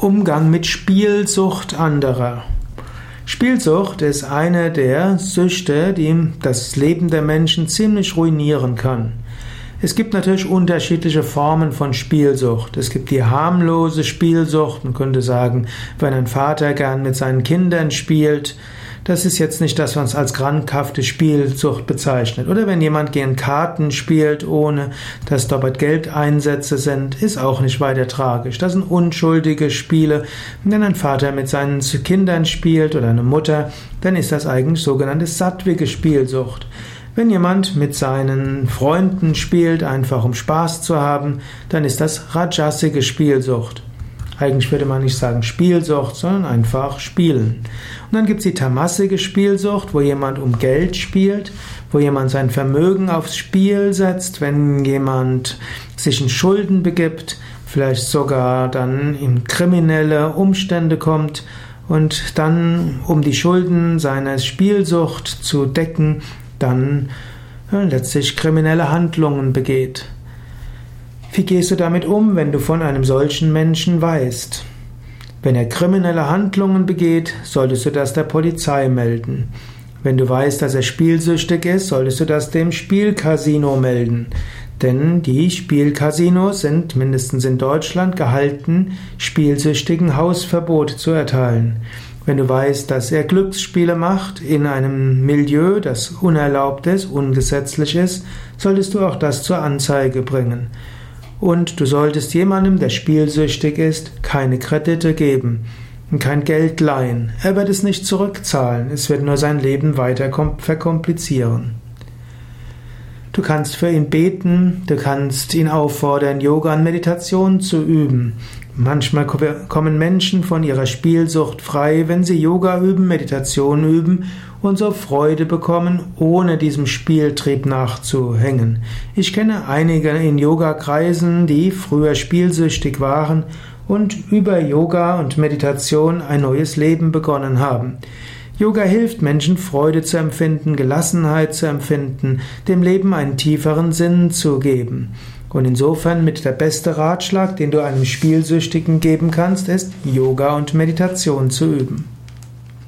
Umgang mit Spielsucht anderer. Spielsucht ist eine der Süchte, die das Leben der Menschen ziemlich ruinieren kann. Es gibt natürlich unterschiedliche Formen von Spielsucht. Es gibt die harmlose Spielsucht. Man könnte sagen, wenn ein Vater gern mit seinen Kindern spielt, das ist jetzt nicht das, was als krankhafte Spielsucht bezeichnet. Oder wenn jemand gern Karten spielt, ohne dass dabei Geldeinsätze sind, ist auch nicht weiter tragisch. Das sind unschuldige Spiele. Wenn ein Vater mit seinen Kindern spielt oder eine Mutter, dann ist das eigentlich sogenannte sattwige Spielsucht. Wenn jemand mit seinen Freunden spielt, einfach um Spaß zu haben, dann ist das rajasige Spielsucht. Eigentlich würde man nicht sagen Spielsucht, sondern einfach Spielen. Und dann gibt es die tamassige Spielsucht, wo jemand um Geld spielt, wo jemand sein Vermögen aufs Spiel setzt, wenn jemand sich in Schulden begibt, vielleicht sogar dann in kriminelle Umstände kommt und dann, um die Schulden seiner Spielsucht zu decken, dann ja, letztlich kriminelle Handlungen begeht. Wie gehst du damit um, wenn du von einem solchen Menschen weißt? Wenn er kriminelle Handlungen begeht, solltest du das der Polizei melden. Wenn du weißt, dass er spielsüchtig ist, solltest du das dem Spielcasino melden. Denn die Spielcasinos sind mindestens in Deutschland gehalten, spielsüchtigen Hausverbot zu erteilen. Wenn du weißt, dass er Glücksspiele macht in einem Milieu, das unerlaubt ist, ungesetzlich ist, solltest du auch das zur Anzeige bringen. Und du solltest jemandem, der spielsüchtig ist, keine Kredite geben und kein Geld leihen. Er wird es nicht zurückzahlen, es wird nur sein Leben weiter verkomplizieren. Du kannst für ihn beten, du kannst ihn auffordern, Yoga und Meditation zu üben. Manchmal kommen Menschen von ihrer Spielsucht frei, wenn sie Yoga üben, Meditation üben und so Freude bekommen, ohne diesem Spieltrieb nachzuhängen. Ich kenne einige in Yoga-Kreisen, die früher spielsüchtig waren und über Yoga und Meditation ein neues Leben begonnen haben. Yoga hilft Menschen, Freude zu empfinden, Gelassenheit zu empfinden, dem Leben einen tieferen Sinn zu geben. Und insofern mit der beste Ratschlag, den du einem Spielsüchtigen geben kannst, ist Yoga und Meditation zu üben.